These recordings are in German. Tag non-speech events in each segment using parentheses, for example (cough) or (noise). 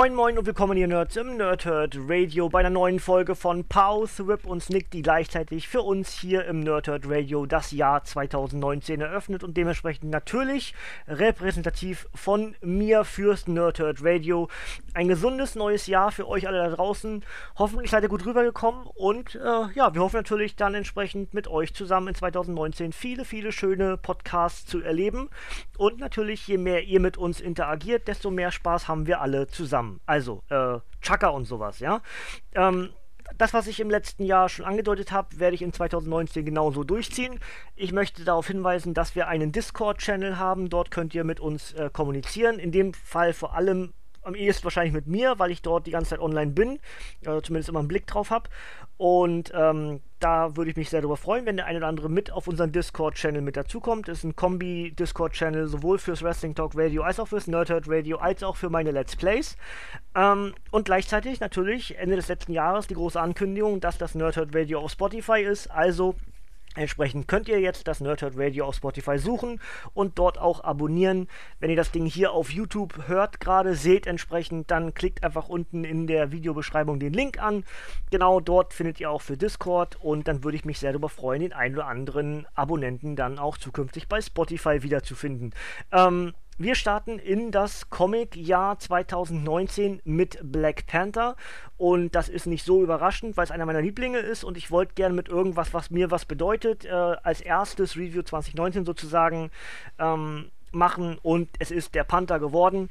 Moin Moin und willkommen ihr Nerds im Nerdhurt Radio bei einer neuen Folge von Pause, Rip und Snick, die gleichzeitig für uns hier im Nerdhurt Radio das Jahr 2019 eröffnet und dementsprechend natürlich repräsentativ von mir fürs Nerdhurt Radio. Ein gesundes neues Jahr für euch alle da draußen. Hoffentlich seid ihr gut rübergekommen und äh, ja, wir hoffen natürlich dann entsprechend mit euch zusammen in 2019 viele, viele schöne Podcasts zu erleben und natürlich je mehr ihr mit uns interagiert, desto mehr Spaß haben wir alle zusammen. Also, äh, Chaka und sowas, ja. Ähm, das, was ich im letzten Jahr schon angedeutet habe, werde ich in 2019 genauso durchziehen. Ich möchte darauf hinweisen, dass wir einen Discord-Channel haben. Dort könnt ihr mit uns äh, kommunizieren. In dem Fall vor allem am ehesten wahrscheinlich mit mir, weil ich dort die ganze Zeit online bin, äh, zumindest immer einen Blick drauf habe. Und ähm, da würde ich mich sehr darüber freuen, wenn der eine oder andere mit auf unseren Discord-Channel mit dazukommt. Das ist ein Kombi-Discord-Channel, sowohl fürs Wrestling Talk Radio als auch fürs Nerdhurt Radio, als auch für meine Let's Plays. Ähm, und gleichzeitig natürlich Ende des letzten Jahres die große Ankündigung, dass das Nerdhurt Radio auf Spotify ist. Also Entsprechend könnt ihr jetzt das Nerdhurt Radio auf Spotify suchen und dort auch abonnieren. Wenn ihr das Ding hier auf YouTube hört, gerade seht entsprechend, dann klickt einfach unten in der Videobeschreibung den Link an. Genau dort findet ihr auch für Discord und dann würde ich mich sehr darüber freuen, den einen oder anderen Abonnenten dann auch zukünftig bei Spotify wiederzufinden. Ähm, wir starten in das Comic-Jahr 2019 mit Black Panther. Und das ist nicht so überraschend, weil es einer meiner Lieblinge ist. Und ich wollte gerne mit irgendwas, was mir was bedeutet, äh, als erstes Review 2019 sozusagen ähm, machen. Und es ist der Panther geworden.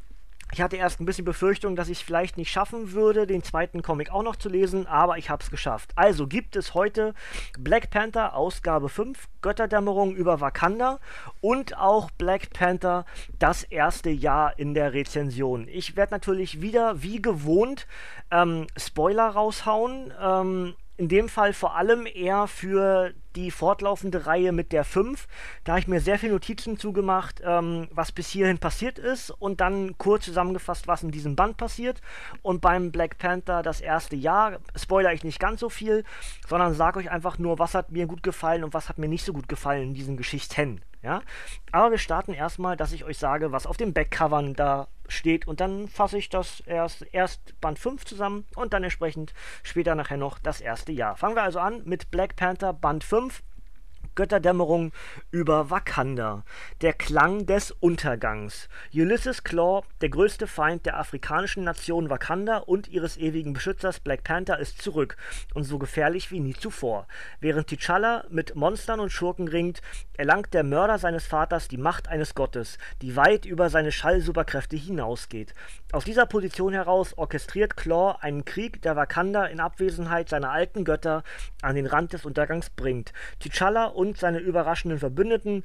Ich hatte erst ein bisschen Befürchtung, dass ich es vielleicht nicht schaffen würde, den zweiten Comic auch noch zu lesen, aber ich habe es geschafft. Also gibt es heute Black Panther Ausgabe 5, Götterdämmerung über Wakanda und auch Black Panther das erste Jahr in der Rezension. Ich werde natürlich wieder wie gewohnt ähm, Spoiler raushauen. Ähm, in dem Fall vor allem eher für die fortlaufende Reihe mit der 5. Da habe ich mir sehr viele Notizen zugemacht, ähm, was bis hierhin passiert ist und dann kurz zusammengefasst, was in diesem Band passiert. Und beim Black Panther das erste Jahr spoiler ich nicht ganz so viel, sondern sage euch einfach nur, was hat mir gut gefallen und was hat mir nicht so gut gefallen in diesen Geschichten. Ja? Aber wir starten erstmal, dass ich euch sage, was auf den Backcovern da steht und dann fasse ich das erst, erst Band 5 zusammen und dann entsprechend später nachher noch das erste Jahr. Fangen wir also an mit Black Panther Band 5. Götterdämmerung über Wakanda. Der Klang des Untergangs. Ulysses Claw, der größte Feind der afrikanischen Nation Wakanda und ihres ewigen Beschützers Black Panther, ist zurück und so gefährlich wie nie zuvor. Während T'Challa mit Monstern und Schurken ringt, erlangt der Mörder seines Vaters die Macht eines Gottes, die weit über seine Schallsuperkräfte hinausgeht. Aus dieser Position heraus orchestriert Claw einen Krieg, der Wakanda in Abwesenheit seiner alten Götter an den Rand des Untergangs bringt. T'Challa und und seine überraschenden Verbündeten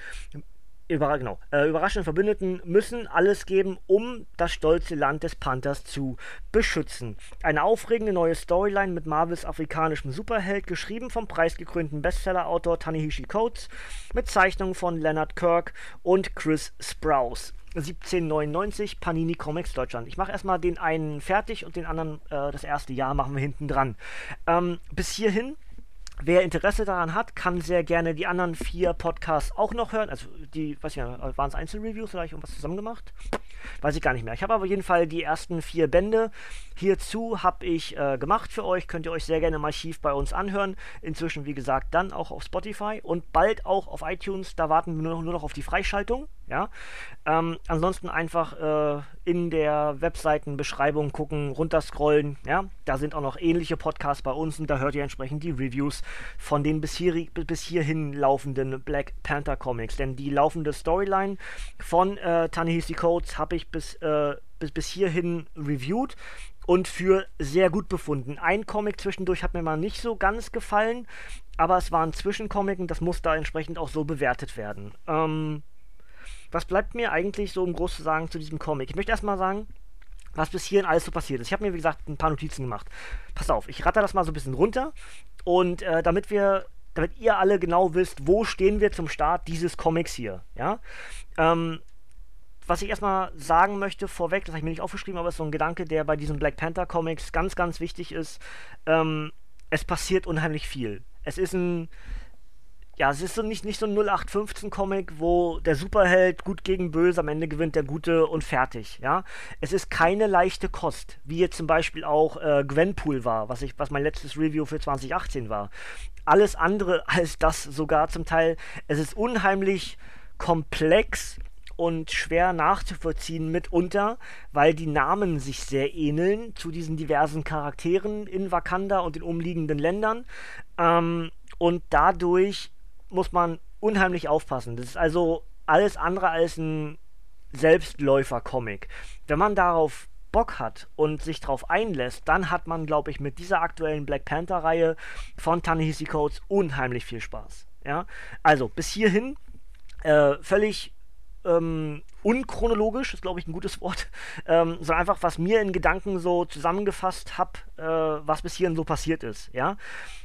über, genau, äh, überraschenden Verbündeten müssen alles geben, um das stolze Land des Panthers zu beschützen. Eine aufregende neue Storyline mit Marvels afrikanischem Superheld, geschrieben vom preisgekrönten Bestsellerautor Tanehishi Coates, mit Zeichnungen von Leonard Kirk und Chris Sprouse. 1799 Panini Comics Deutschland. Ich mache erstmal den einen fertig und den anderen, äh, das erste Jahr, machen wir hinten dran. Ähm, bis hierhin Wer Interesse daran hat, kann sehr gerne die anderen vier Podcasts auch noch hören. Also die, weiß ich nicht, waren es Einzelreviews oder habe ich irgendwas zusammen gemacht? Weiß ich gar nicht mehr. Ich habe aber auf jeden Fall die ersten vier Bände hierzu habe ich äh, gemacht für euch. Könnt ihr euch sehr gerne im Archiv bei uns anhören. Inzwischen, wie gesagt, dann auch auf Spotify und bald auch auf iTunes. Da warten wir nur noch, nur noch auf die Freischaltung. Ja. Ähm, ansonsten einfach äh, in der Webseitenbeschreibung gucken, runterscrollen. Ja. Da sind auch noch ähnliche Podcasts bei uns und da hört ihr entsprechend die Reviews von den bis, hier, bis hierhin laufenden Black Panther Comics. Denn die laufende Storyline von äh, Tanehisi Codes habe ich bis, äh, bis, bis hierhin reviewed und für sehr gut befunden. Ein Comic zwischendurch hat mir mal nicht so ganz gefallen, aber es war ein Zwischencomic und das muss da entsprechend auch so bewertet werden. Ähm, was bleibt mir eigentlich so, um groß zu sagen, zu diesem Comic? Ich möchte erstmal sagen, was bis hierhin alles so passiert ist. Ich habe mir, wie gesagt, ein paar Notizen gemacht. Pass auf, ich ratter das mal so ein bisschen runter. Und äh, damit wir, damit ihr alle genau wisst, wo stehen wir zum Start dieses Comics hier, ja. Ähm, was ich erstmal sagen möchte vorweg, das habe ich mir nicht aufgeschrieben, aber es ist so ein Gedanke, der bei diesen Black Panther Comics ganz, ganz wichtig ist. Ähm, es passiert unheimlich viel. Es ist ein, ja, es ist so nicht, nicht so ein 0815-Comic, wo der Superheld gut gegen böse, am Ende gewinnt der Gute und fertig, ja. Es ist keine leichte Kost, wie jetzt zum Beispiel auch äh, Gwenpool war, was, ich, was mein letztes Review für 2018 war. Alles andere (laughs) als das sogar zum Teil. Es ist unheimlich komplex und schwer nachzuvollziehen mitunter, weil die Namen sich sehr ähneln zu diesen diversen Charakteren in Wakanda und den umliegenden Ländern. Ähm, und dadurch muss man unheimlich aufpassen. Das ist also alles andere als ein Selbstläufer-Comic. Wenn man darauf Bock hat und sich darauf einlässt, dann hat man, glaube ich, mit dieser aktuellen Black Panther-Reihe von Tanehisi unheimlich viel Spaß. Ja, also bis hierhin äh, völlig ähm, unchronologisch, ist glaube ich ein gutes Wort, (laughs) ähm, sondern einfach, was mir in Gedanken so zusammengefasst habe, äh, was bis hierhin so passiert ist. Ja,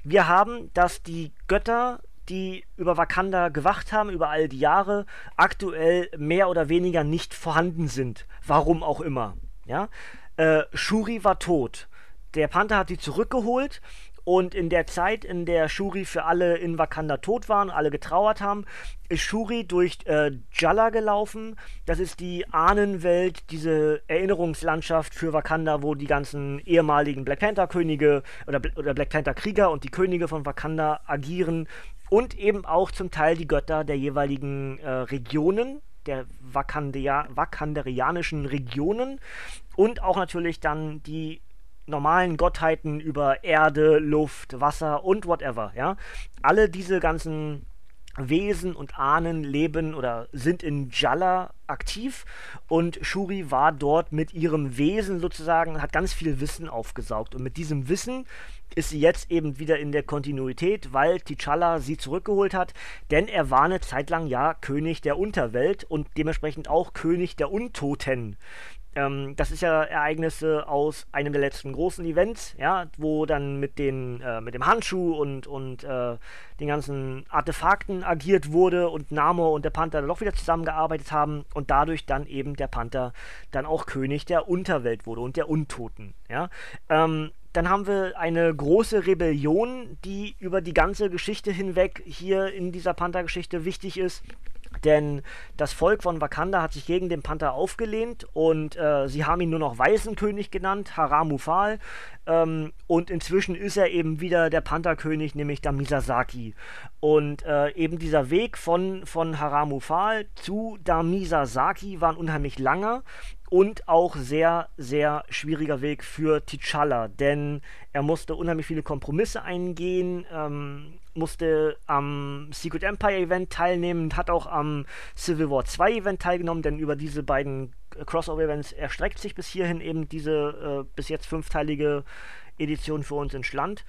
wir haben, dass die Götter die über Wakanda gewacht haben, über all die Jahre, aktuell mehr oder weniger nicht vorhanden sind. Warum auch immer. Ja? Äh, Shuri war tot. Der Panther hat sie zurückgeholt und in der Zeit, in der Shuri für alle in Wakanda tot waren, alle getrauert haben, ist Shuri durch äh, Jalla gelaufen. Das ist die Ahnenwelt, diese Erinnerungslandschaft für Wakanda, wo die ganzen ehemaligen Black Panther Könige oder, oder Black Panther Krieger und die Könige von Wakanda agieren und eben auch zum Teil die Götter der jeweiligen äh, Regionen, der Wakandia wakanderianischen Regionen und auch natürlich dann die normalen Gottheiten über Erde, Luft, Wasser und whatever, ja. Alle diese ganzen Wesen und Ahnen leben oder sind in Jalla aktiv. Und Shuri war dort mit ihrem Wesen sozusagen, hat ganz viel Wissen aufgesaugt. Und mit diesem Wissen ist sie jetzt eben wieder in der Kontinuität, weil T'Challa sie zurückgeholt hat, denn er war eine Zeit lang ja König der Unterwelt und dementsprechend auch König der Untoten. Ähm, das ist ja Ereignisse aus einem der letzten großen Events, ja, wo dann mit, den, äh, mit dem Handschuh und, und äh, den ganzen Artefakten agiert wurde und Namor und der Panther dann doch wieder zusammengearbeitet haben und dadurch dann eben der Panther dann auch König der Unterwelt wurde und der Untoten. Ja. Ähm, dann haben wir eine große Rebellion, die über die ganze Geschichte hinweg hier in dieser Panther-Geschichte wichtig ist. Denn das Volk von Wakanda hat sich gegen den Panther aufgelehnt und äh, sie haben ihn nur noch Waisenkönig genannt, Haramufal. Ähm, und inzwischen ist er eben wieder der Pantherkönig, nämlich der Misasaki. Und äh, eben dieser Weg von, von Haramufal zu Damisasaki war ein unheimlich langer und auch sehr, sehr schwieriger Weg für T'Challa, denn er musste unheimlich viele Kompromisse eingehen, ähm, musste am Secret Empire Event teilnehmen, hat auch am Civil War 2 Event teilgenommen, denn über diese beiden Crossover Events erstreckt sich bis hierhin eben diese äh, bis jetzt fünfteilige Edition für uns ins Land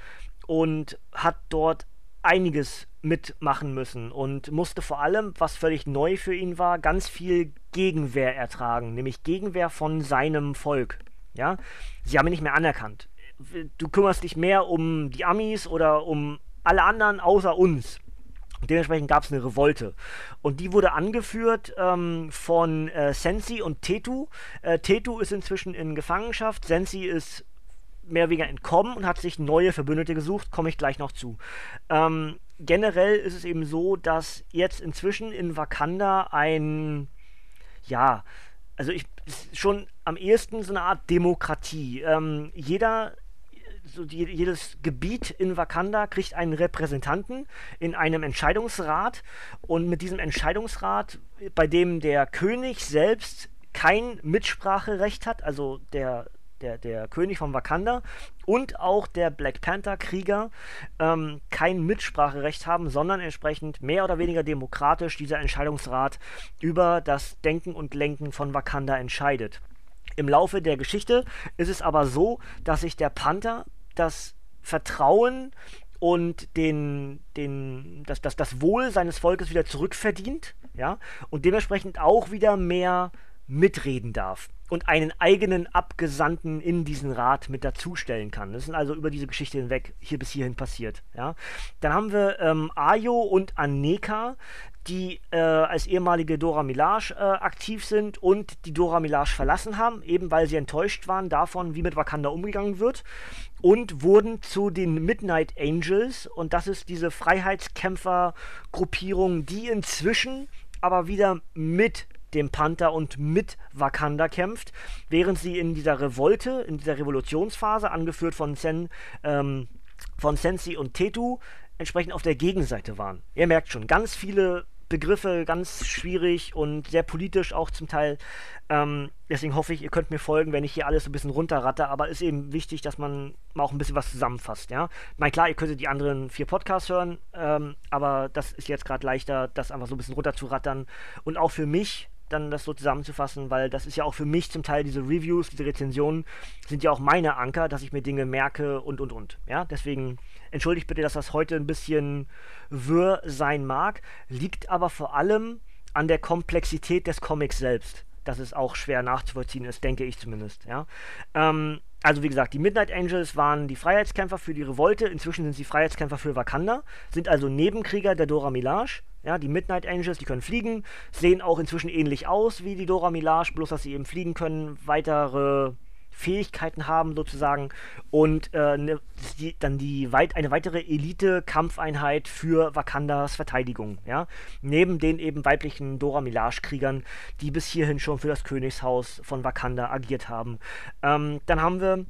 und hat dort einiges mitmachen müssen und musste vor allem, was völlig neu für ihn war, ganz viel Gegenwehr ertragen, nämlich Gegenwehr von seinem Volk. Ja, sie haben ihn nicht mehr anerkannt. Du kümmerst dich mehr um die Amis oder um alle anderen außer uns. dementsprechend gab es eine Revolte. Und die wurde angeführt ähm, von äh, Sensi und Tetu. Äh, Tetu ist inzwischen in Gefangenschaft. Sensi ist mehr oder weniger entkommen und hat sich neue Verbündete gesucht, komme ich gleich noch zu. Ähm, generell ist es eben so, dass jetzt inzwischen in Wakanda ein, ja, also ich schon am ehesten so eine Art Demokratie. Ähm, jeder so die, jedes Gebiet in Wakanda kriegt einen Repräsentanten in einem Entscheidungsrat und mit diesem Entscheidungsrat, bei dem der König selbst kein Mitspracherecht hat, also der der, der König von Wakanda und auch der Black Panther-Krieger ähm, kein Mitspracherecht haben, sondern entsprechend mehr oder weniger demokratisch dieser Entscheidungsrat über das Denken und Lenken von Wakanda entscheidet. Im Laufe der Geschichte ist es aber so, dass sich der Panther das Vertrauen und den, den, das, das, das Wohl seines Volkes wieder zurückverdient, ja, und dementsprechend auch wieder mehr mitreden darf und einen eigenen Abgesandten in diesen Rat mit dazustellen kann. Das ist also über diese Geschichte hinweg hier bis hierhin passiert. Ja? Dann haben wir ähm, Ayo und Aneka, die äh, als ehemalige Dora Milaje äh, aktiv sind und die Dora Milaje verlassen haben, eben weil sie enttäuscht waren davon, wie mit Wakanda umgegangen wird und wurden zu den Midnight Angels und das ist diese Freiheitskämpfergruppierung, die inzwischen aber wieder mit dem Panther und mit Wakanda kämpft, während sie in dieser Revolte, in dieser Revolutionsphase, angeführt von Sen, ähm, von Sensi und Tetu, entsprechend auf der Gegenseite waren. Ihr merkt schon, ganz viele Begriffe, ganz schwierig und sehr politisch auch zum Teil. Ähm, deswegen hoffe ich, ihr könnt mir folgen, wenn ich hier alles so ein bisschen runterratte, aber ist eben wichtig, dass man mal auch ein bisschen was zusammenfasst, ja. Na klar, ihr könntet die anderen vier Podcasts hören, ähm, aber das ist jetzt gerade leichter, das einfach so ein bisschen runterzurattern und auch für mich dann das so zusammenzufassen, weil das ist ja auch für mich zum Teil diese Reviews, diese Rezensionen sind ja auch meine Anker, dass ich mir Dinge merke und und und. Ja, deswegen entschuldigt bitte, dass das heute ein bisschen wirr sein mag, liegt aber vor allem an der Komplexität des Comics selbst, dass es auch schwer nachzuvollziehen ist, denke ich zumindest. Ja, ähm, also wie gesagt, die Midnight Angels waren die Freiheitskämpfer für die Revolte, inzwischen sind sie Freiheitskämpfer für Wakanda, sind also Nebenkrieger der Dora Milaje. Ja, die Midnight Angels, die können fliegen, sehen auch inzwischen ähnlich aus wie die Dora Milaje, bloß dass sie eben fliegen können, weitere Fähigkeiten haben sozusagen und äh, ne, die, dann die weit, eine weitere Elite-Kampfeinheit für Wakandas Verteidigung, ja, neben den eben weiblichen Dora Milaje-Kriegern, die bis hierhin schon für das Königshaus von Wakanda agiert haben. Ähm, dann haben wir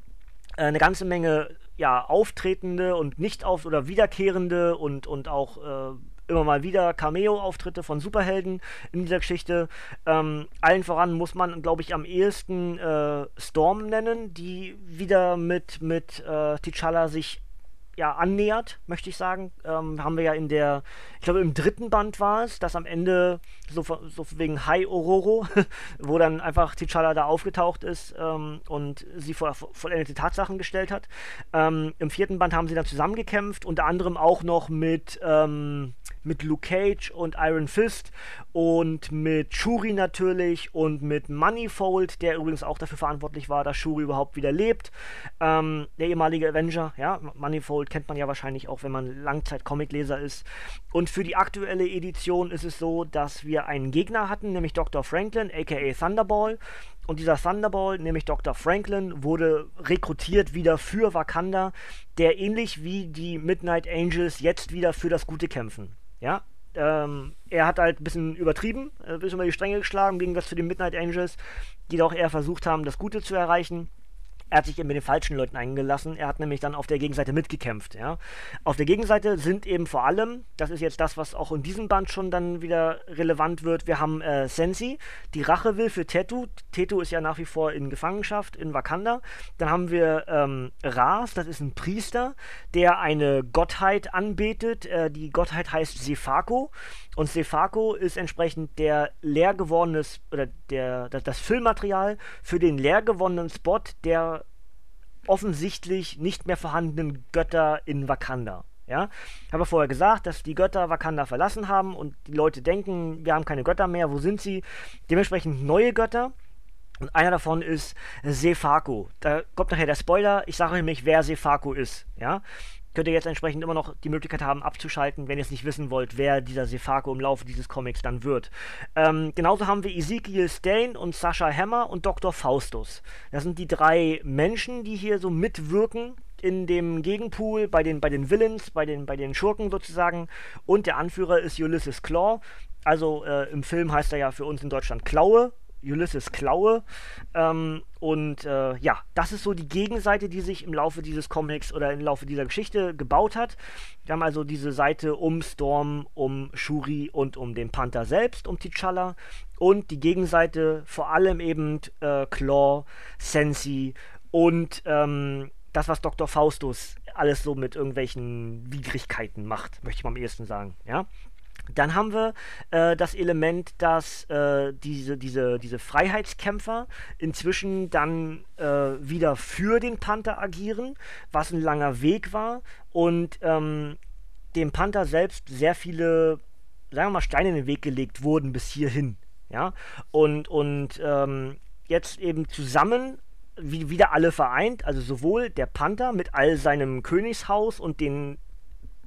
äh, eine ganze Menge ja, auftretende und nicht auf oder wiederkehrende und, und auch äh, immer mal wieder Cameo-Auftritte von Superhelden in dieser Geschichte. Ähm, allen voran muss man, glaube ich, am ehesten äh, Storm nennen, die wieder mit, mit äh, T'Challa sich ja, annähert, möchte ich sagen. Ähm, haben wir ja in der, ich glaube im dritten Band war es, dass am Ende so, so wegen High Ororo, (laughs) wo dann einfach T'Challa da aufgetaucht ist ähm, und sie vor vollendete Tatsachen gestellt hat. Ähm, Im vierten Band haben sie dann zusammengekämpft, unter anderem auch noch mit, ähm, mit Luke Cage und Iron Fist und mit Shuri natürlich und mit Moneyfold, der übrigens auch dafür verantwortlich war, dass Shuri überhaupt wieder lebt. Ähm, der ehemalige Avenger, ja, Moneyfold kennt man ja wahrscheinlich auch, wenn man Langzeit-Comicleser ist. Und für die aktuelle Edition ist es so, dass wir einen Gegner hatten, nämlich Dr. Franklin, aka Thunderball. Und dieser Thunderball, nämlich Dr. Franklin, wurde rekrutiert wieder für Wakanda, der ähnlich wie die Midnight Angels jetzt wieder für das Gute kämpfen. Ja, ähm, er hat halt ein bisschen übertrieben, ein bisschen über die Stränge geschlagen, gegen das für die Midnight Angels, die doch eher versucht haben, das Gute zu erreichen er hat sich eben mit den falschen Leuten eingelassen. Er hat nämlich dann auf der Gegenseite mitgekämpft. Ja. Auf der Gegenseite sind eben vor allem, das ist jetzt das, was auch in diesem Band schon dann wieder relevant wird, wir haben äh, Sensi, die Rache will für Tetu. Tetu ist ja nach wie vor in Gefangenschaft in Wakanda. Dann haben wir ähm, Ras, das ist ein Priester, der eine Gottheit anbetet. Äh, die Gottheit heißt Sefako. Und Sefako ist entsprechend der leer gewordene, oder der, das, das Füllmaterial für den leer gewonnenen Spot der offensichtlich nicht mehr vorhandenen Götter in Wakanda. Ja, ich habe vorher gesagt, dass die Götter Wakanda verlassen haben und die Leute denken, wir haben keine Götter mehr, wo sind sie? Dementsprechend neue Götter. Und einer davon ist Sefako. Da kommt nachher der Spoiler. Ich sage nämlich, wer Sefako ist. Ja, könnt ihr jetzt entsprechend immer noch die Möglichkeit haben, abzuschalten, wenn ihr es nicht wissen wollt, wer dieser Sefako im Laufe dieses Comics dann wird. Ähm, genauso haben wir Ezekiel Stain und Sascha Hammer und Dr. Faustus. Das sind die drei Menschen, die hier so mitwirken in dem Gegenpool bei den, bei den Villains, bei den, bei den Schurken sozusagen. Und der Anführer ist Ulysses Claw. Also äh, im Film heißt er ja für uns in Deutschland Klaue, Ulysses Klaue. Ähm, und äh, ja, das ist so die Gegenseite, die sich im Laufe dieses Comics oder im Laufe dieser Geschichte gebaut hat. Wir haben also diese Seite um Storm, um Shuri und um den Panther selbst, um T'Challa. Und die Gegenseite vor allem eben äh, Claw, Sensi und ähm, das, was Dr. Faustus alles so mit irgendwelchen Widrigkeiten macht, möchte ich mal am ehesten sagen. Ja? Dann haben wir äh, das Element, dass äh, diese, diese, diese Freiheitskämpfer inzwischen dann äh, wieder für den Panther agieren, was ein langer Weg war und ähm, dem Panther selbst sehr viele, sagen wir mal, Steine in den Weg gelegt wurden bis hierhin. Ja, und, und ähm, jetzt eben zusammen wie, wieder alle vereint, also sowohl der Panther mit all seinem Königshaus und den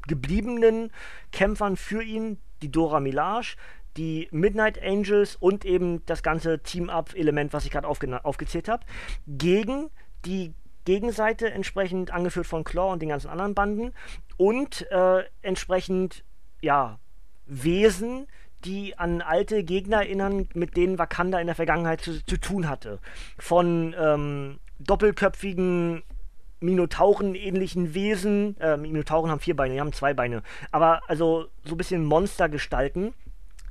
gebliebenen Kämpfern für ihn, die Dora Milaje, die Midnight Angels und eben das ganze Team-Up-Element, was ich gerade aufge aufgezählt habe, gegen die Gegenseite, entsprechend angeführt von Claw und den ganzen anderen Banden und äh, entsprechend, ja, Wesen, die an alte Gegner erinnern, mit denen Wakanda in der Vergangenheit zu, zu tun hatte. Von ähm, doppelköpfigen Minotauren-ähnlichen Wesen. Äh, Minotauren haben vier Beine, die haben zwei Beine. Aber also so ein bisschen Monstergestalten,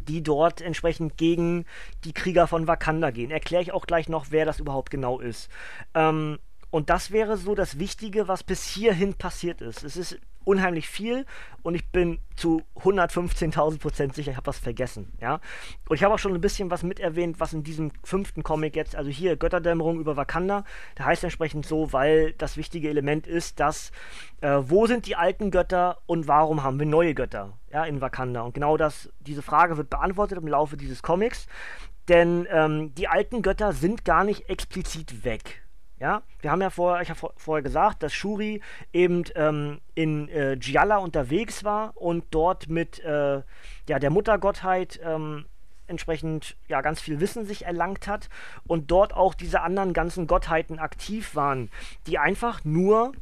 die dort entsprechend gegen die Krieger von Wakanda gehen. Erkläre ich auch gleich noch, wer das überhaupt genau ist. Ähm, und das wäre so das Wichtige, was bis hierhin passiert ist. Es ist unheimlich viel und ich bin zu 115.000 Prozent sicher, ich habe was vergessen. Ja? Und ich habe auch schon ein bisschen was miterwähnt, was in diesem fünften Comic jetzt, also hier Götterdämmerung über Wakanda, da heißt entsprechend so, weil das wichtige Element ist, dass äh, wo sind die alten Götter und warum haben wir neue Götter ja, in Wakanda? Und genau das, diese Frage wird beantwortet im Laufe dieses Comics. Denn ähm, die alten Götter sind gar nicht explizit weg. Ja, wir haben ja vorher, ich habe vor, vorher gesagt, dass Shuri eben ähm, in äh, Gialla unterwegs war und dort mit äh, ja, der Muttergottheit ähm, entsprechend ja ganz viel Wissen sich erlangt hat und dort auch diese anderen ganzen Gottheiten aktiv waren, die einfach nur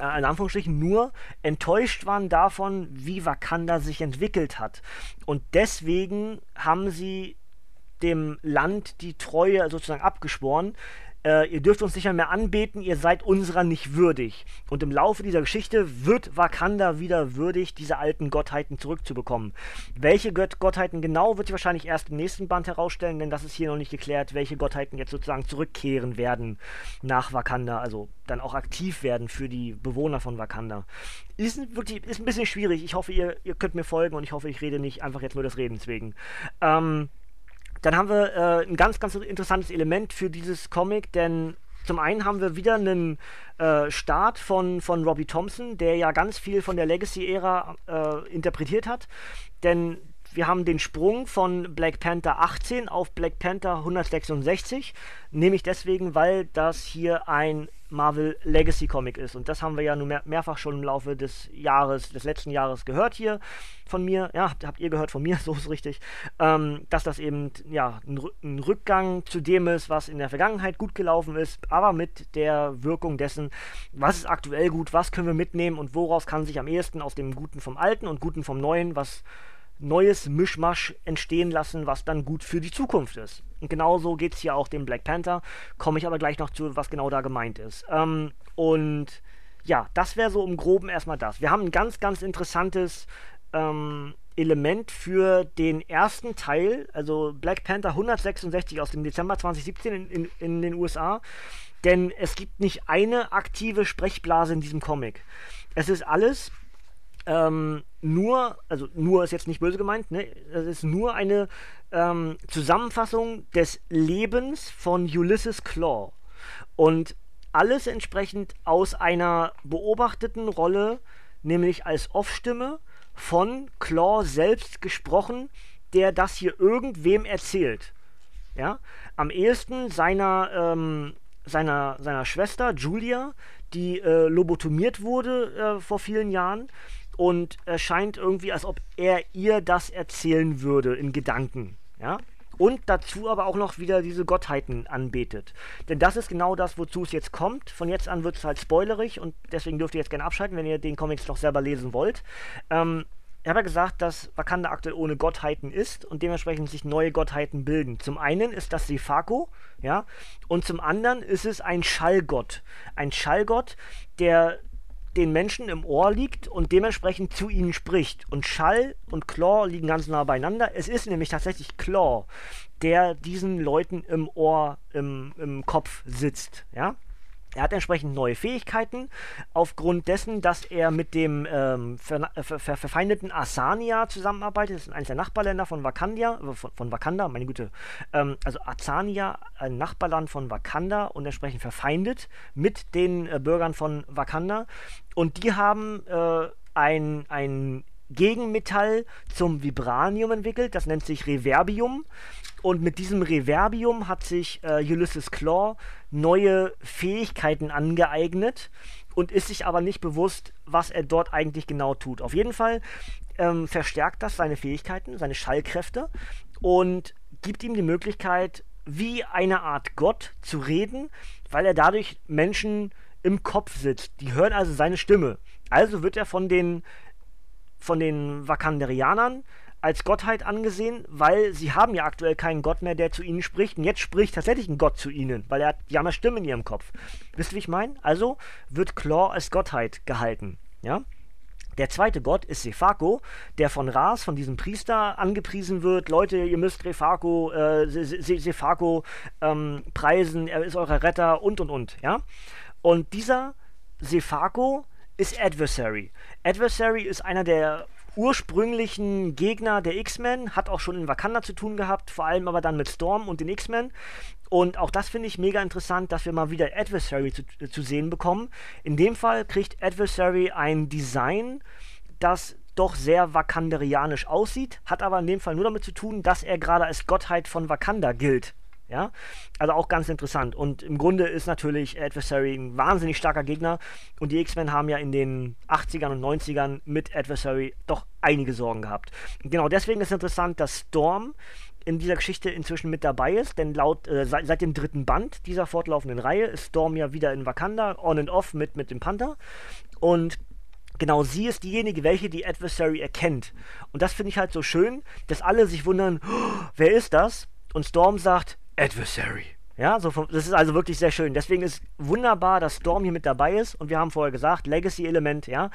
äh, in Anführungsstrichen nur enttäuscht waren davon, wie Wakanda sich entwickelt hat. Und deswegen haben sie dem Land die Treue sozusagen abgeschworen, äh, ihr dürft uns nicht mehr anbeten, ihr seid unserer nicht würdig. Und im Laufe dieser Geschichte wird Wakanda wieder würdig, diese alten Gottheiten zurückzubekommen. Welche Gott Gottheiten genau, wird sich wahrscheinlich erst im nächsten Band herausstellen, denn das ist hier noch nicht geklärt, welche Gottheiten jetzt sozusagen zurückkehren werden nach Wakanda, also dann auch aktiv werden für die Bewohner von Wakanda. Ist wirklich, ist ein bisschen schwierig. Ich hoffe, ihr, ihr könnt mir folgen und ich hoffe, ich rede nicht einfach jetzt nur des Redens wegen. Ähm, dann haben wir äh, ein ganz, ganz interessantes Element für dieses Comic, denn zum einen haben wir wieder einen äh, Start von, von Robbie Thompson, der ja ganz viel von der Legacy-Ära äh, interpretiert hat. Denn wir haben den Sprung von Black Panther 18 auf Black Panther 166, nämlich deswegen, weil das hier ein Marvel Legacy Comic ist. Und das haben wir ja nun mehr, mehrfach schon im Laufe des Jahres, des letzten Jahres gehört hier von mir. Ja, habt, habt ihr gehört von mir, (laughs) so ist richtig. Ähm, dass das eben ja, ein, ein, Rückgang zu dem ist, was in der Vergangenheit gut gelaufen ist, aber mit der Wirkung dessen, was ist aktuell gut, was können wir mitnehmen und woraus kann sich am ehesten aus dem Guten vom Alten und Guten vom Neuen was neues Mischmasch entstehen lassen, was dann gut für die Zukunft ist. Und genauso geht es hier auch dem Black Panther. Komme ich aber gleich noch zu, was genau da gemeint ist. Ähm, und ja, das wäre so im Groben erstmal das. Wir haben ein ganz, ganz interessantes ähm, Element für den ersten Teil, also Black Panther 166 aus dem Dezember 2017 in, in, in den USA. Denn es gibt nicht eine aktive Sprechblase in diesem Comic. Es ist alles ähm, nur, also nur ist jetzt nicht böse gemeint, ne? Es ist nur eine ähm, Zusammenfassung des Lebens von Ulysses Claw. Und alles entsprechend aus einer beobachteten Rolle, nämlich als Off-Stimme von Claw selbst gesprochen, der das hier irgendwem erzählt. Ja? Am ehesten seiner, ähm, seiner, seiner Schwester Julia, die äh, lobotomiert wurde äh, vor vielen Jahren und es scheint irgendwie, als ob er ihr das erzählen würde in Gedanken. Ja? Und dazu aber auch noch wieder diese Gottheiten anbetet. Denn das ist genau das, wozu es jetzt kommt. Von jetzt an wird es halt spoilerig und deswegen dürft ihr jetzt gerne abschalten, wenn ihr den Comics noch selber lesen wollt. Ähm, er hat ja gesagt, dass Wakanda aktuell ohne Gottheiten ist und dementsprechend sich neue Gottheiten bilden. Zum einen ist das Sefako, ja, und zum anderen ist es ein Schallgott. Ein Schallgott, der den Menschen im Ohr liegt und dementsprechend zu ihnen spricht. Und Schall und Claw liegen ganz nah beieinander. Es ist nämlich tatsächlich Claw, der diesen Leuten im Ohr, im, im Kopf sitzt. Ja? Er hat entsprechend neue Fähigkeiten, aufgrund dessen, dass er mit dem ähm, ver ver ver verfeindeten Asania zusammenarbeitet. Das ist eines der Nachbarländer von Wakanda, äh, von, von, Wakanda, meine Güte. Ähm, also Azania, ein Nachbarland von Wakanda und entsprechend verfeindet mit den äh, Bürgern von Wakanda. Und die haben äh, ein, ein Gegenmetall zum Vibranium entwickelt, das nennt sich Reverbium. Und mit diesem Reverbium hat sich äh, Ulysses Claw neue Fähigkeiten angeeignet und ist sich aber nicht bewusst, was er dort eigentlich genau tut. Auf jeden Fall ähm, verstärkt das seine Fähigkeiten, seine Schallkräfte und gibt ihm die Möglichkeit, wie eine Art Gott zu reden, weil er dadurch Menschen im Kopf sitzt. Die hören also seine Stimme. Also wird er von den, von den Vakanderianern als Gottheit angesehen, weil sie haben ja aktuell keinen Gott mehr, der zu ihnen spricht. Und jetzt spricht tatsächlich ein Gott zu ihnen, weil er hat, die haben eine Stimme in ihrem Kopf. Wisst ihr, wie ich meine? Also wird Claw als Gottheit gehalten. Ja? Der zweite Gott ist Sefako, der von Ras, von diesem Priester, angepriesen wird. Leute, ihr müsst Refako, äh, Sefako ähm, preisen, er ist euer Retter und und und. Ja? Und dieser Sefako ist Adversary. Adversary ist einer der ursprünglichen Gegner der X-Men, hat auch schon in Wakanda zu tun gehabt, vor allem aber dann mit Storm und den X-Men. Und auch das finde ich mega interessant, dass wir mal wieder Adversary zu, äh, zu sehen bekommen. In dem Fall kriegt Adversary ein Design, das doch sehr wakanderianisch aussieht, hat aber in dem Fall nur damit zu tun, dass er gerade als Gottheit von Wakanda gilt. Ja, also auch ganz interessant. Und im Grunde ist natürlich Adversary ein wahnsinnig starker Gegner. Und die X-Men haben ja in den 80ern und 90ern mit Adversary doch einige Sorgen gehabt. Genau deswegen ist interessant, dass Storm in dieser Geschichte inzwischen mit dabei ist, denn laut äh, seit, seit, dem dritten Band dieser fortlaufenden Reihe ist Storm ja wieder in Wakanda, on and off mit, mit dem Panther. Und genau sie ist diejenige, welche die Adversary erkennt. Und das finde ich halt so schön, dass alle sich wundern, oh, wer ist das? Und Storm sagt, Adversary. Ja, so das ist also wirklich sehr schön. Deswegen ist wunderbar, dass Storm hier mit dabei ist. Und wir haben vorher gesagt, Legacy-Element, ja.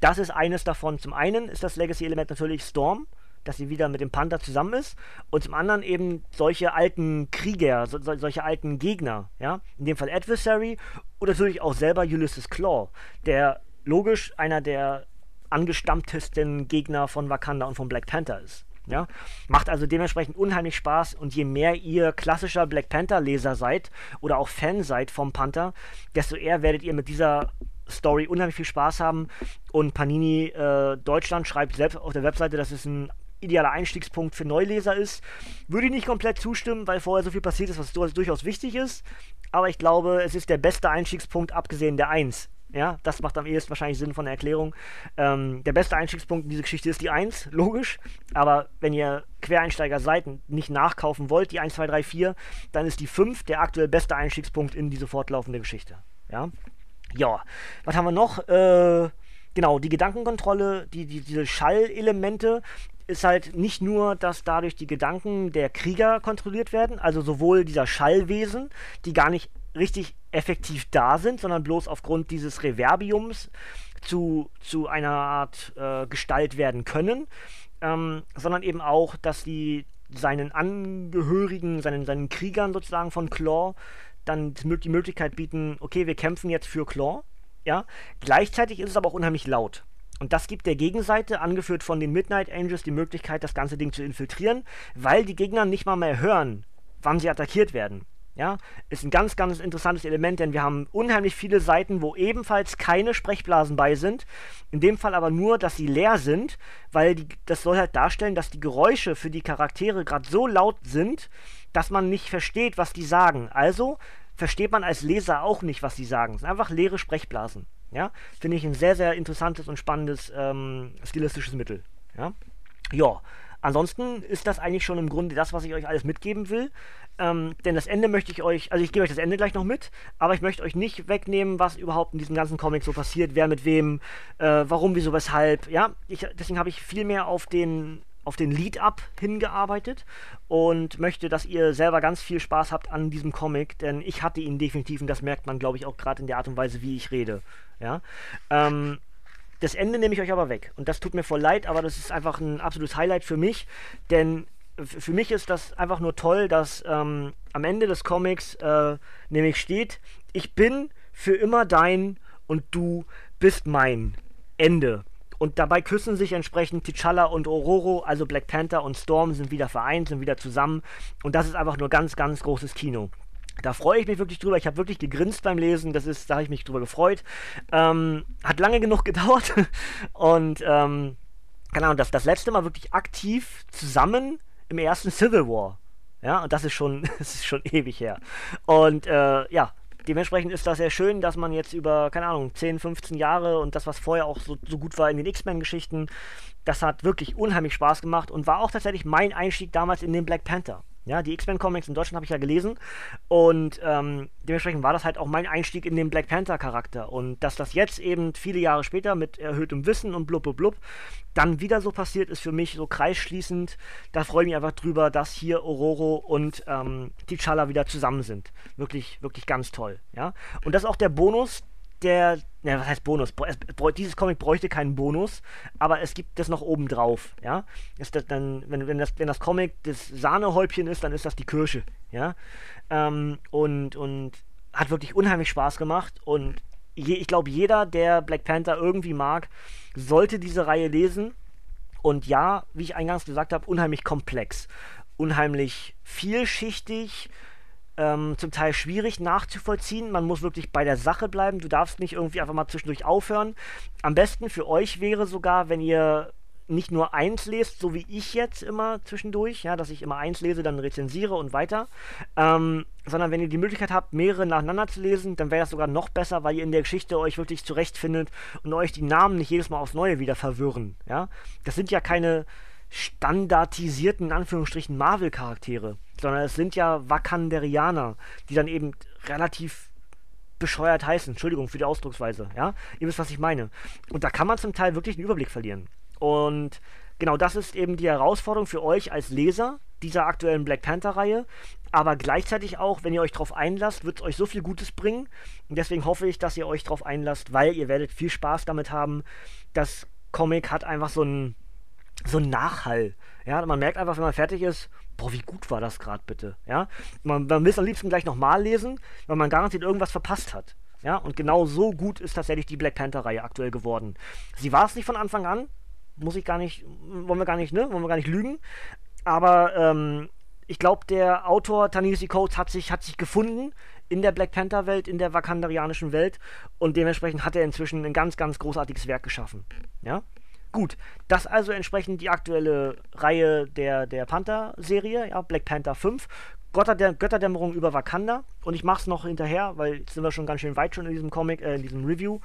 Das ist eines davon. Zum einen ist das Legacy-Element natürlich Storm, dass sie wieder mit dem Panther zusammen ist. Und zum anderen eben solche alten Krieger, so, solche alten Gegner, ja. In dem Fall Adversary und natürlich auch selber Ulysses Claw, der logisch einer der angestammtesten Gegner von Wakanda und von Black Panther ist. Ja? Macht also dementsprechend unheimlich Spaß und je mehr ihr klassischer Black Panther-Leser seid oder auch Fan seid vom Panther, desto eher werdet ihr mit dieser Story unheimlich viel Spaß haben. Und Panini äh, Deutschland schreibt selbst auf der Webseite, dass es ein idealer Einstiegspunkt für Neuleser ist. Würde ich nicht komplett zustimmen, weil vorher so viel passiert ist, was durchaus wichtig ist. Aber ich glaube, es ist der beste Einstiegspunkt, abgesehen der 1. Ja, das macht am ehesten wahrscheinlich Sinn von der Erklärung. Ähm, der beste Einstiegspunkt in diese Geschichte ist die 1, logisch. Aber wenn ihr Quereinsteiger seid und nicht nachkaufen wollt, die 1, 2, 3, 4, dann ist die 5 der aktuell beste Einstiegspunkt in diese fortlaufende Geschichte. Ja, ja. was haben wir noch? Äh, genau, die Gedankenkontrolle, die, die, diese Schallelemente, ist halt nicht nur, dass dadurch die Gedanken der Krieger kontrolliert werden, also sowohl dieser Schallwesen, die gar nicht richtig effektiv da sind, sondern bloß aufgrund dieses Reverbiums zu, zu einer Art äh, Gestalt werden können, ähm, sondern eben auch, dass die seinen Angehörigen, seinen, seinen Kriegern sozusagen von Claw dann die Möglichkeit bieten, okay, wir kämpfen jetzt für Claw, ja. Gleichzeitig ist es aber auch unheimlich laut. Und das gibt der Gegenseite, angeführt von den Midnight Angels, die Möglichkeit, das ganze Ding zu infiltrieren, weil die Gegner nicht mal mehr hören, wann sie attackiert werden. Ja, ist ein ganz, ganz interessantes Element, denn wir haben unheimlich viele Seiten, wo ebenfalls keine Sprechblasen bei sind. In dem Fall aber nur, dass sie leer sind, weil die, das soll halt darstellen, dass die Geräusche für die Charaktere gerade so laut sind, dass man nicht versteht, was die sagen. Also versteht man als Leser auch nicht, was sie sagen. Es sind einfach leere Sprechblasen. Ja, finde ich ein sehr, sehr interessantes und spannendes ähm, stilistisches Mittel. Ja, ja. Ansonsten ist das eigentlich schon im Grunde das, was ich euch alles mitgeben will. Ähm, denn das Ende möchte ich euch, also ich gebe euch das Ende gleich noch mit, aber ich möchte euch nicht wegnehmen, was überhaupt in diesem ganzen Comic so passiert, wer mit wem, äh, warum, wieso, weshalb. Ja, ich, deswegen habe ich viel mehr auf den auf den Lead-Up hingearbeitet und möchte, dass ihr selber ganz viel Spaß habt an diesem Comic, denn ich hatte ihn definitiv und das merkt man, glaube ich, auch gerade in der Art und Weise, wie ich rede. Ja. Ähm, das Ende nehme ich euch aber weg. Und das tut mir voll leid, aber das ist einfach ein absolutes Highlight für mich. Denn für mich ist das einfach nur toll, dass ähm, am Ende des Comics äh, nämlich steht, ich bin für immer dein und du bist mein. Ende. Und dabei küssen sich entsprechend T'Challa und Ororo, also Black Panther und Storm sind wieder vereint, sind wieder zusammen. Und das ist einfach nur ganz, ganz großes Kino. Da freue ich mich wirklich drüber. Ich habe wirklich gegrinst beim Lesen. Das ist, da habe ich mich drüber gefreut. Ähm, hat lange genug (laughs) gedauert. Und ähm, keine Ahnung, das, das letzte Mal wirklich aktiv zusammen im ersten Civil War. Ja, und das ist schon, (laughs) das ist schon ewig her. Und äh, ja, dementsprechend ist das sehr schön, dass man jetzt über, keine Ahnung, 10, 15 Jahre und das, was vorher auch so, so gut war in den X-Men-Geschichten, das hat wirklich unheimlich Spaß gemacht und war auch tatsächlich mein Einstieg damals in den Black Panther. Ja, die X-Men-Comics in Deutschland habe ich ja gelesen und ähm, dementsprechend war das halt auch mein Einstieg in den Black Panther-Charakter. Und dass das jetzt eben viele Jahre später mit erhöhtem Wissen und blub blub blub dann wieder so passiert, ist für mich so kreisschließend. Da freue ich mich einfach drüber, dass hier Ororo und ähm, T'Challa wieder zusammen sind. Wirklich, wirklich ganz toll. Ja? Und das ist auch der Bonus, der, ja, was heißt Bonus? dieses Comic bräuchte keinen Bonus, aber es gibt das noch oben drauf, ja. Ist das dann, wenn, wenn, das, wenn das Comic das Sahnehäubchen ist, dann ist das die Kirsche, ja. Ähm, und, und hat wirklich unheimlich Spaß gemacht und je, ich glaube, jeder, der Black Panther irgendwie mag, sollte diese Reihe lesen. Und ja, wie ich eingangs gesagt habe, unheimlich komplex, unheimlich vielschichtig, ähm, zum Teil schwierig nachzuvollziehen. Man muss wirklich bei der Sache bleiben. Du darfst nicht irgendwie einfach mal zwischendurch aufhören. Am besten für euch wäre sogar, wenn ihr nicht nur eins lest, so wie ich jetzt immer zwischendurch, ja, dass ich immer eins lese, dann rezensiere und weiter, ähm, sondern wenn ihr die Möglichkeit habt, mehrere nacheinander zu lesen, dann wäre das sogar noch besser, weil ihr in der Geschichte euch wirklich zurechtfindet und euch die Namen nicht jedes Mal aufs Neue wieder verwirren, ja. Das sind ja keine standardisierten, in Anführungsstrichen, Marvel-Charaktere sondern es sind ja Wakanderianer, die dann eben relativ bescheuert heißen. Entschuldigung für die Ausdrucksweise, ja? Ihr wisst, was ich meine. Und da kann man zum Teil wirklich einen Überblick verlieren. Und genau das ist eben die Herausforderung für euch als Leser dieser aktuellen Black Panther-Reihe. Aber gleichzeitig auch, wenn ihr euch darauf einlasst, wird es euch so viel Gutes bringen. Und deswegen hoffe ich, dass ihr euch darauf einlasst, weil ihr werdet viel Spaß damit haben. Das Comic hat einfach so einen so Nachhall. Ja, man merkt einfach, wenn man fertig ist, boah, wie gut war das gerade bitte, ja. Man, man will es am liebsten gleich nochmal lesen, weil man garantiert irgendwas verpasst hat. Ja, und genau so gut ist tatsächlich die Black Panther-Reihe aktuell geworden. Sie war es nicht von Anfang an, muss ich gar nicht, wollen wir gar nicht, ne, wollen wir gar nicht lügen. Aber ähm, ich glaube, der Autor Tanisi Coates hat sich, hat sich gefunden in der Black Panther-Welt, in der wakandarianischen Welt und dementsprechend hat er inzwischen ein ganz, ganz großartiges Werk geschaffen. Ja? Gut, das also entsprechend die aktuelle Reihe der, der Panther-Serie, ja, Black Panther 5. Götter Götterdämmerung über Wakanda. Und ich mache es noch hinterher, weil jetzt sind wir schon ganz schön weit schon in diesem Comic, äh, in diesem Review.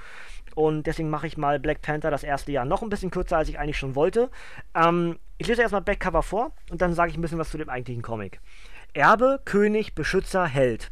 Und deswegen mache ich mal Black Panther das erste Jahr noch ein bisschen kürzer, als ich eigentlich schon wollte. Ähm, ich lese erstmal Backcover vor und dann sage ich ein bisschen was zu dem eigentlichen Comic. Erbe, König, Beschützer, Held.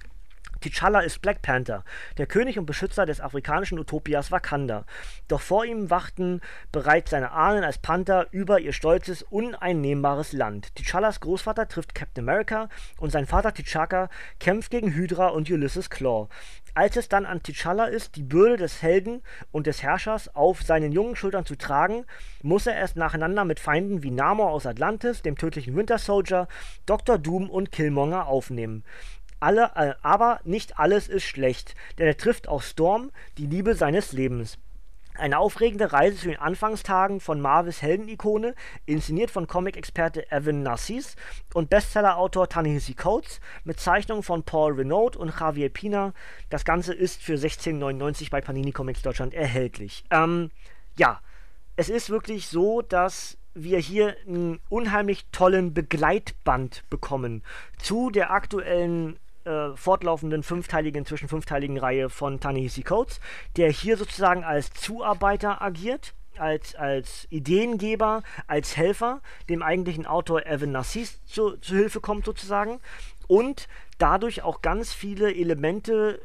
T'Challa ist Black Panther, der König und Beschützer des afrikanischen Utopias Wakanda. Doch vor ihm wachten bereits seine Ahnen als Panther über ihr stolzes, uneinnehmbares Land. T'Challas Großvater trifft Captain America und sein Vater T'Chaka kämpft gegen Hydra und Ulysses Claw. Als es dann an T'Challa ist, die Bürde des Helden und des Herrschers auf seinen jungen Schultern zu tragen, muss er es nacheinander mit Feinden wie Namor aus Atlantis, dem tödlichen Winter Soldier, Dr. Doom und Killmonger aufnehmen. Alle, äh, aber nicht alles ist schlecht, denn er trifft auch Storm, die Liebe seines Lebens. Eine aufregende Reise zu den Anfangstagen von Marvels Heldenikone, inszeniert von Comic-Experte Evan Narcisse und Bestsellerautor Tanehisi Coates, mit Zeichnungen von Paul Renaud und Javier Pina. Das Ganze ist für 16,99 bei Panini Comics Deutschland erhältlich. Ähm, ja, es ist wirklich so, dass wir hier einen unheimlich tollen Begleitband bekommen zu der aktuellen äh, fortlaufenden fünfteiligen, inzwischen fünfteiligen Reihe von Tanehisi Coates, der hier sozusagen als Zuarbeiter agiert, als, als Ideengeber, als Helfer, dem eigentlichen Autor Evan Narcisse zu, zu Hilfe kommt sozusagen und dadurch auch ganz viele Elemente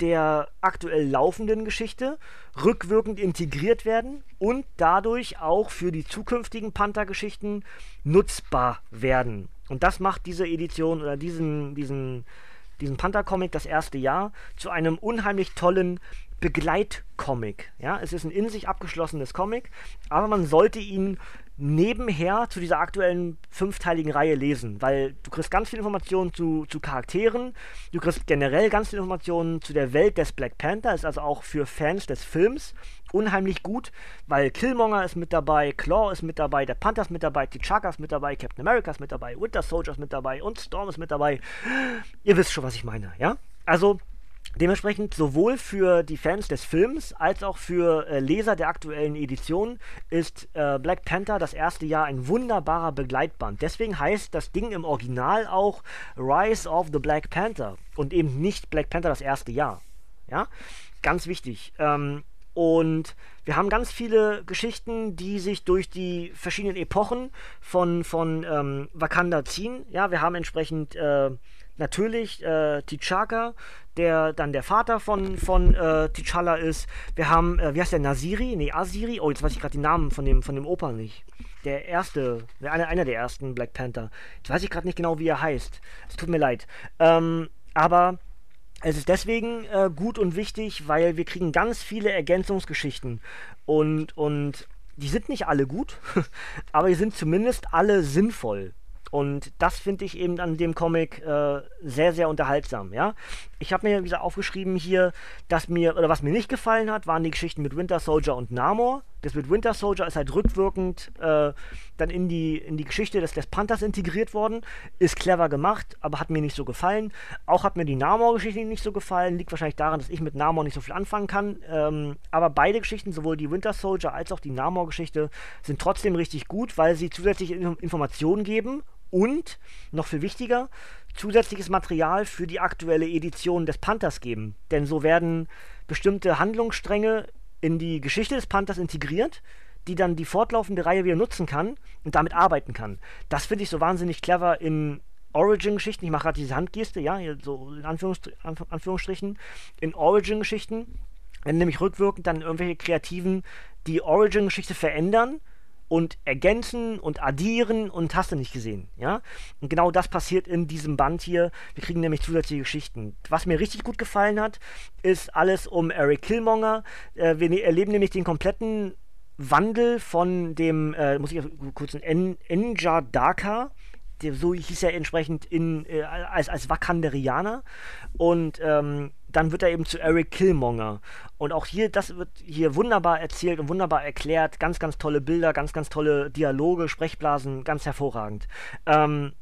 der aktuell laufenden Geschichte rückwirkend integriert werden und dadurch auch für die zukünftigen Panther-Geschichten nutzbar werden. Und das macht diese Edition oder diesen, diesen diesen Panther-Comic das erste Jahr zu einem unheimlich tollen Begleitcomic. Ja, es ist ein in sich abgeschlossenes Comic, aber man sollte ihn nebenher zu dieser aktuellen fünfteiligen Reihe lesen, weil du kriegst ganz viele Informationen zu, zu Charakteren, du kriegst generell ganz viele Informationen zu der Welt des Black Panther, ist also auch für Fans des Films unheimlich gut, weil Killmonger ist mit dabei, Claw ist mit dabei, der Panther ist mit dabei, T'Chaka ist mit dabei, Captain America ist mit dabei, Winter Soldier ist mit dabei und Storm ist mit dabei. Ihr wisst schon, was ich meine, ja? Also Dementsprechend sowohl für die Fans des Films als auch für äh, Leser der aktuellen Edition ist äh, Black Panther das erste Jahr ein wunderbarer Begleitband. Deswegen heißt das Ding im Original auch Rise of the Black Panther und eben nicht Black Panther das erste Jahr. Ja, ganz wichtig. Ähm, und wir haben ganz viele Geschichten, die sich durch die verschiedenen Epochen von, von ähm, Wakanda ziehen. Ja, wir haben entsprechend äh, natürlich äh, T'Chaka, der dann der Vater von, von äh, T'Challa ist. Wir haben, äh, wie heißt der, Nasiri? Nee, Asiri? Oh, jetzt weiß ich gerade die Namen von dem, von dem Opa nicht. Der erste, einer, einer der ersten Black Panther. Jetzt weiß ich gerade nicht genau, wie er heißt. Es tut mir leid. Ähm, aber es ist deswegen äh, gut und wichtig, weil wir kriegen ganz viele Ergänzungsgeschichten. Und, und die sind nicht alle gut, (laughs) aber die sind zumindest alle sinnvoll. Und das finde ich eben an dem Comic äh, sehr, sehr unterhaltsam, ja. Ich habe mir, wie gesagt, aufgeschrieben hier, dass mir, oder was mir nicht gefallen hat, waren die Geschichten mit Winter Soldier und Namor. Das mit Winter Soldier ist halt rückwirkend äh, dann in die, in die Geschichte des, des Panthers integriert worden. Ist clever gemacht, aber hat mir nicht so gefallen. Auch hat mir die Namor-Geschichte nicht so gefallen. Liegt wahrscheinlich daran, dass ich mit Namor nicht so viel anfangen kann. Ähm, aber beide Geschichten, sowohl die Winter Soldier als auch die Namor-Geschichte, sind trotzdem richtig gut, weil sie zusätzliche Informationen geben und, noch viel wichtiger, zusätzliches Material für die aktuelle Edition des Panthers geben. Denn so werden bestimmte Handlungsstränge in die Geschichte des Panthers integriert, die dann die fortlaufende Reihe wieder nutzen kann und damit arbeiten kann. Das finde ich so wahnsinnig clever in Origin-Geschichten. Ich mache gerade diese Handgeste, ja, so in Anführungsstr Anführungsstrichen. In Origin-Geschichten, wenn nämlich rückwirkend dann irgendwelche Kreativen die Origin-Geschichte verändern und ergänzen und addieren und hast du nicht gesehen, ja? Und genau das passiert in diesem Band hier. Wir kriegen nämlich zusätzliche Geschichten. Was mir richtig gut gefallen hat, ist alles um Eric Killmonger. Äh, wir ne-, erleben nämlich den kompletten Wandel von dem, äh, muss ich kurz ein Enja Daka, so hieß er entsprechend in, äh, als, als Wakanderianer. Und ähm, dann wird er eben zu Eric Killmonger. Und auch hier, das wird hier wunderbar erzählt und wunderbar erklärt. Ganz, ganz tolle Bilder, ganz, ganz tolle Dialoge, Sprechblasen, ganz hervorragend. Ähm,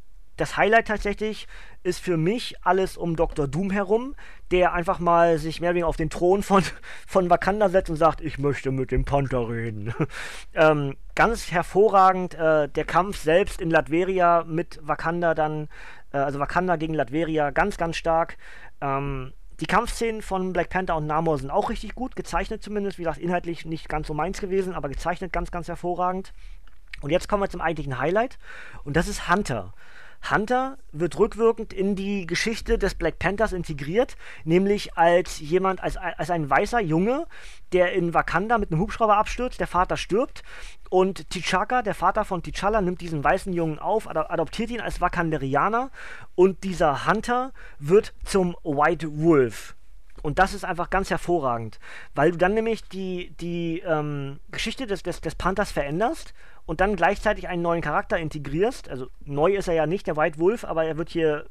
das Highlight tatsächlich ist für mich alles um Dr. Doom herum, der einfach mal sich mehr oder weniger auf den Thron von, (laughs) von Wakanda setzt und sagt, ich möchte mit dem Panther reden. (laughs) ähm, ganz hervorragend äh, der Kampf selbst in Latveria mit Wakanda dann, äh, also Wakanda gegen Latveria, ganz, ganz stark. Ähm, die Kampfszenen von Black Panther und Namor sind auch richtig gut, gezeichnet zumindest. Wie gesagt, inhaltlich nicht ganz so meins gewesen, aber gezeichnet ganz, ganz hervorragend. Und jetzt kommen wir zum eigentlichen Highlight. Und das ist Hunter. Hunter wird rückwirkend in die Geschichte des Black Panthers integriert, nämlich als jemand, als, als ein weißer Junge, der in Wakanda mit einem Hubschrauber abstürzt, der Vater stirbt und T'Chaka, der Vater von T'Challa, nimmt diesen weißen Jungen auf, adoptiert ihn als Wakanderianer und dieser Hunter wird zum White Wolf. Und das ist einfach ganz hervorragend, weil du dann nämlich die, die ähm, Geschichte des, des, des Panthers veränderst und dann gleichzeitig einen neuen Charakter integrierst. Also neu ist er ja nicht, der White Wolf, aber er wird hier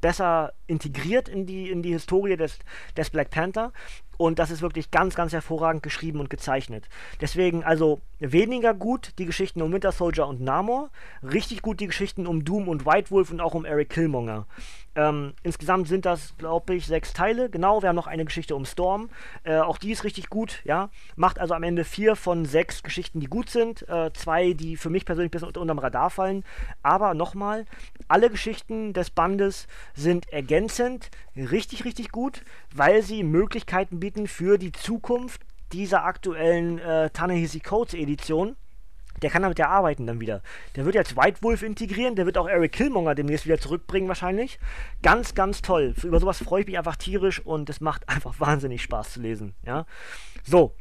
besser integriert in die, in die Historie des, des Black Panther. Und das ist wirklich ganz, ganz hervorragend geschrieben und gezeichnet. Deswegen also weniger gut die Geschichten um Winter Soldier und Namor, richtig gut die Geschichten um Doom und White Wolf und auch um Eric Killmonger. Ähm, insgesamt sind das, glaube ich, sechs Teile. Genau, wir haben noch eine Geschichte um Storm. Äh, auch die ist richtig gut, ja. Macht also am Ende vier von sechs Geschichten, die gut sind. Äh, zwei, die für mich persönlich ein bisschen unter, unterm Radar fallen. Aber nochmal, alle Geschichten des Bandes sind ergänzend, richtig, richtig gut, weil sie Möglichkeiten bieten für die Zukunft dieser aktuellen äh, Tanehisi Codes Edition der kann damit ja arbeiten dann wieder. Der wird jetzt White Wolf integrieren, der wird auch Eric Killmonger demnächst wieder zurückbringen wahrscheinlich. Ganz, ganz toll. Über sowas freue ich mich einfach tierisch und es macht (laughs) einfach wahnsinnig Spaß zu lesen. Ja, so.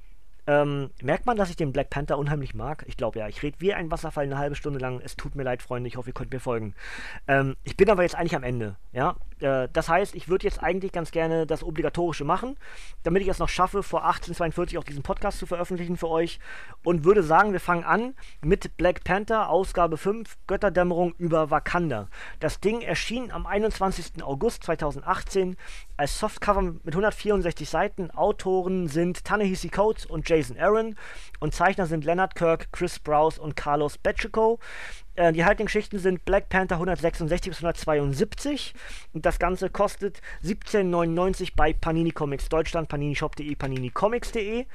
Ähm, merkt man, dass ich den Black Panther unheimlich mag? Ich glaube ja. Ich rede wie ein Wasserfall eine halbe Stunde lang. Es tut mir leid, Freunde. Ich hoffe, ihr könnt mir folgen. Ähm, ich bin aber jetzt eigentlich am Ende. Ja, Äh, das heißt, ich würde jetzt eigentlich ganz gerne das Obligatorische machen, damit ich es noch schaffe, vor 1842 auch diesen Podcast zu veröffentlichen für euch. Und würde sagen, wir fangen an mit Black Panther, Ausgabe 5, Götterdämmerung über Wakanda. Das Ding erschien am 21. August 2018 als Softcover mit 164 Seiten. Autoren sind Tanehisi Coates und Jason Aaron. Und Zeichner sind Leonard Kirk, Chris Sprouse und Carlos Bechico. Äh, die Geschichten sind Black Panther 166 bis 172 und das Ganze kostet 17,99 bei Panini Comics Deutschland, paninishop.de, paninicomics.de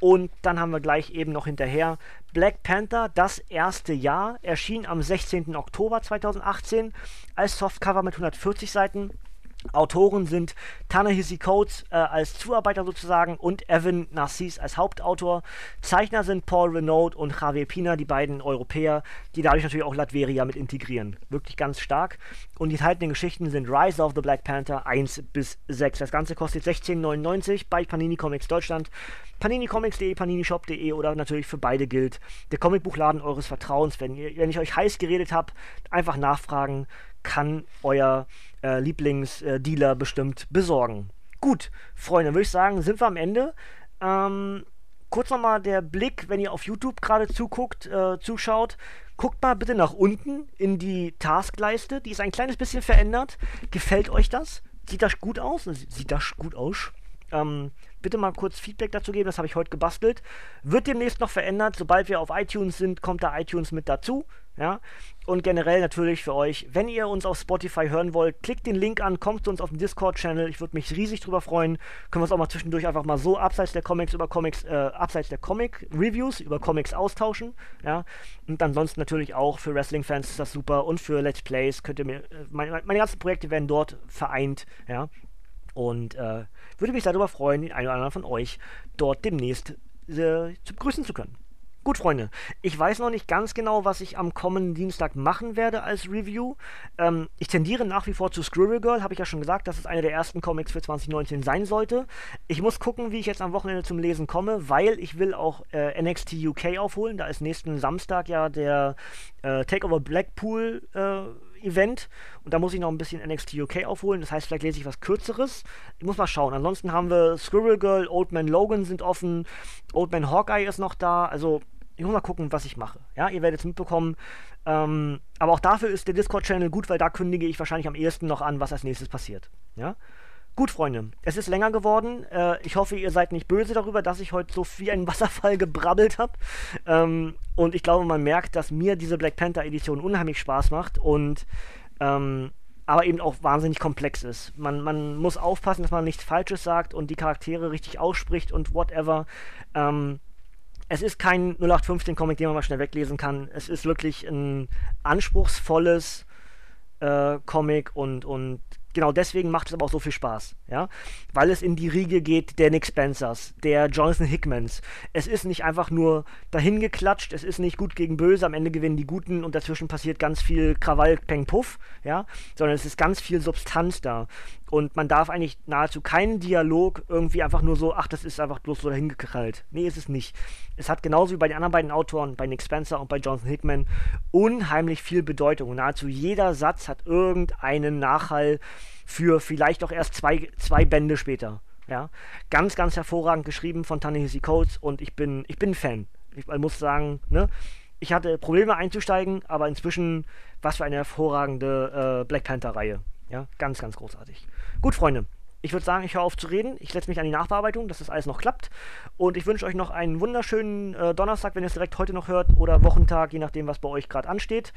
und dann haben wir gleich eben noch hinterher Black Panther, das erste Jahr, erschien am 16. Oktober 2018 als Softcover mit 140 Seiten Autoren sind Tanahisi Coates äh, als Zuarbeiter sozusagen und Evan Narcisse als Hauptautor. Zeichner sind Paul Renaud und Javier Pina, die beiden Europäer, die dadurch natürlich auch Latveria mit integrieren. Wirklich ganz stark. Und die enthaltenen Geschichten sind Rise of the Black Panther 1 bis 6. Das Ganze kostet 16,99 bei Panini Comics Deutschland, paninicomics.de, paninishop.de oder natürlich für beide gilt der Comicbuchladen eures Vertrauens. Wenn, ihr, wenn ich euch heiß geredet habe, einfach nachfragen kann euer äh, Lieblingsdealer bestimmt besorgen. Gut, Freunde, würde ich sagen, sind wir am Ende. Ähm, kurz nochmal der Blick, wenn ihr auf YouTube gerade zuguckt, äh, zuschaut. Guckt mal bitte nach unten in die Taskleiste. Die ist ein kleines bisschen verändert. Gefällt euch das? Sieht das gut aus? Sieht das gut aus? Ähm, bitte mal kurz Feedback dazu geben, das habe ich heute gebastelt. Wird demnächst noch verändert. Sobald wir auf iTunes sind, kommt da iTunes mit dazu. Ja? Und generell natürlich für euch, wenn ihr uns auf Spotify hören wollt, klickt den Link an, kommt zu uns auf den Discord-Channel. Ich würde mich riesig drüber freuen. Können wir uns auch mal zwischendurch einfach mal so abseits der Comics über Comics, äh, abseits der Comic-Reviews über Comics austauschen. Ja? Und ansonsten natürlich auch für Wrestling-Fans ist das super und für Let's Plays könnt ihr mir, äh, meine, meine ganzen Projekte werden dort vereint. Ja? Und äh, würde mich darüber freuen, den einen oder anderen von euch dort demnächst äh, zu begrüßen zu können. Gut, Freunde, ich weiß noch nicht ganz genau, was ich am kommenden Dienstag machen werde als Review. Ähm, ich tendiere nach wie vor zu Squirrel Girl, habe ich ja schon gesagt, dass es einer der ersten Comics für 2019 sein sollte. Ich muss gucken, wie ich jetzt am Wochenende zum Lesen komme, weil ich will auch äh, NXT UK aufholen. Da ist nächsten Samstag ja der äh, Takeover Blackpool äh, Event und da muss ich noch ein bisschen NXT UK aufholen. Das heißt, vielleicht lese ich was Kürzeres. Ich muss mal schauen. Ansonsten haben wir Squirrel Girl, Old Man Logan sind offen, Old Man Hawkeye ist noch da. Also ich muss mal gucken, was ich mache. Ja, ihr werdet es mitbekommen. Ähm, aber auch dafür ist der Discord-Channel gut, weil da kündige ich wahrscheinlich am ehesten noch an, was als nächstes passiert. Ja. Gut, Freunde, es ist länger geworden. Äh, ich hoffe, ihr seid nicht böse darüber, dass ich heute so wie ein (laughs) Wasserfall gebrabbelt habe. Ähm, und ich glaube, man merkt, dass mir diese Black Panther-Edition unheimlich Spaß macht und ähm, aber eben auch wahnsinnig komplex ist. Man, man muss aufpassen, dass man nichts Falsches sagt und die Charaktere richtig ausspricht und whatever. Ähm, es ist kein 0815-Comic, den man mal schnell weglesen kann. Es ist wirklich ein anspruchsvolles äh, Comic und, und genau deswegen macht es aber auch so viel Spaß, ja, weil es in die Riege geht der Nick Spencers, der Jonathan Hickmans. Es ist nicht einfach nur dahin geklatscht, es ist nicht gut gegen böse, am Ende gewinnen die Guten und dazwischen passiert ganz viel Krawall, Peng, Puff, ja, sondern es ist ganz viel Substanz da. Und man darf eigentlich nahezu keinen Dialog irgendwie einfach nur so, ach, das ist einfach bloß so dahingekrallt. Nee, ist es nicht. Es hat genauso wie bei den anderen beiden Autoren, bei Nick Spencer und bei Jonathan Hickman, unheimlich viel Bedeutung. Und nahezu jeder Satz hat irgendeinen Nachhall für vielleicht auch erst zwei, zwei Bände später. Ja, ganz, ganz hervorragend geschrieben von Tanehisi Coates und ich bin, ich bin Fan. Ich muss sagen, ne, ich hatte Probleme einzusteigen, aber inzwischen, was für eine hervorragende äh, Black Panther-Reihe. Ja, ganz, ganz großartig. Gut, Freunde. Ich würde sagen, ich höre auf zu reden. Ich setze mich an die Nachbearbeitung, dass das alles noch klappt. Und ich wünsche euch noch einen wunderschönen äh, Donnerstag, wenn ihr es direkt heute noch hört, oder Wochentag, je nachdem, was bei euch gerade ansteht.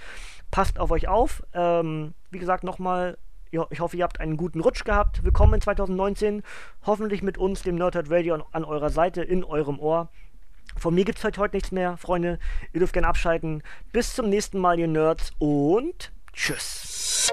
Passt auf euch auf. Ähm, wie gesagt, nochmal, ich hoffe, ihr habt einen guten Rutsch gehabt. Willkommen in 2019. Hoffentlich mit uns, dem Nerdhead Radio, an, an eurer Seite, in eurem Ohr. Von mir gibt es heute, heute nichts mehr, Freunde. Ihr dürft gerne abschalten. Bis zum nächsten Mal, ihr Nerds, und tschüss.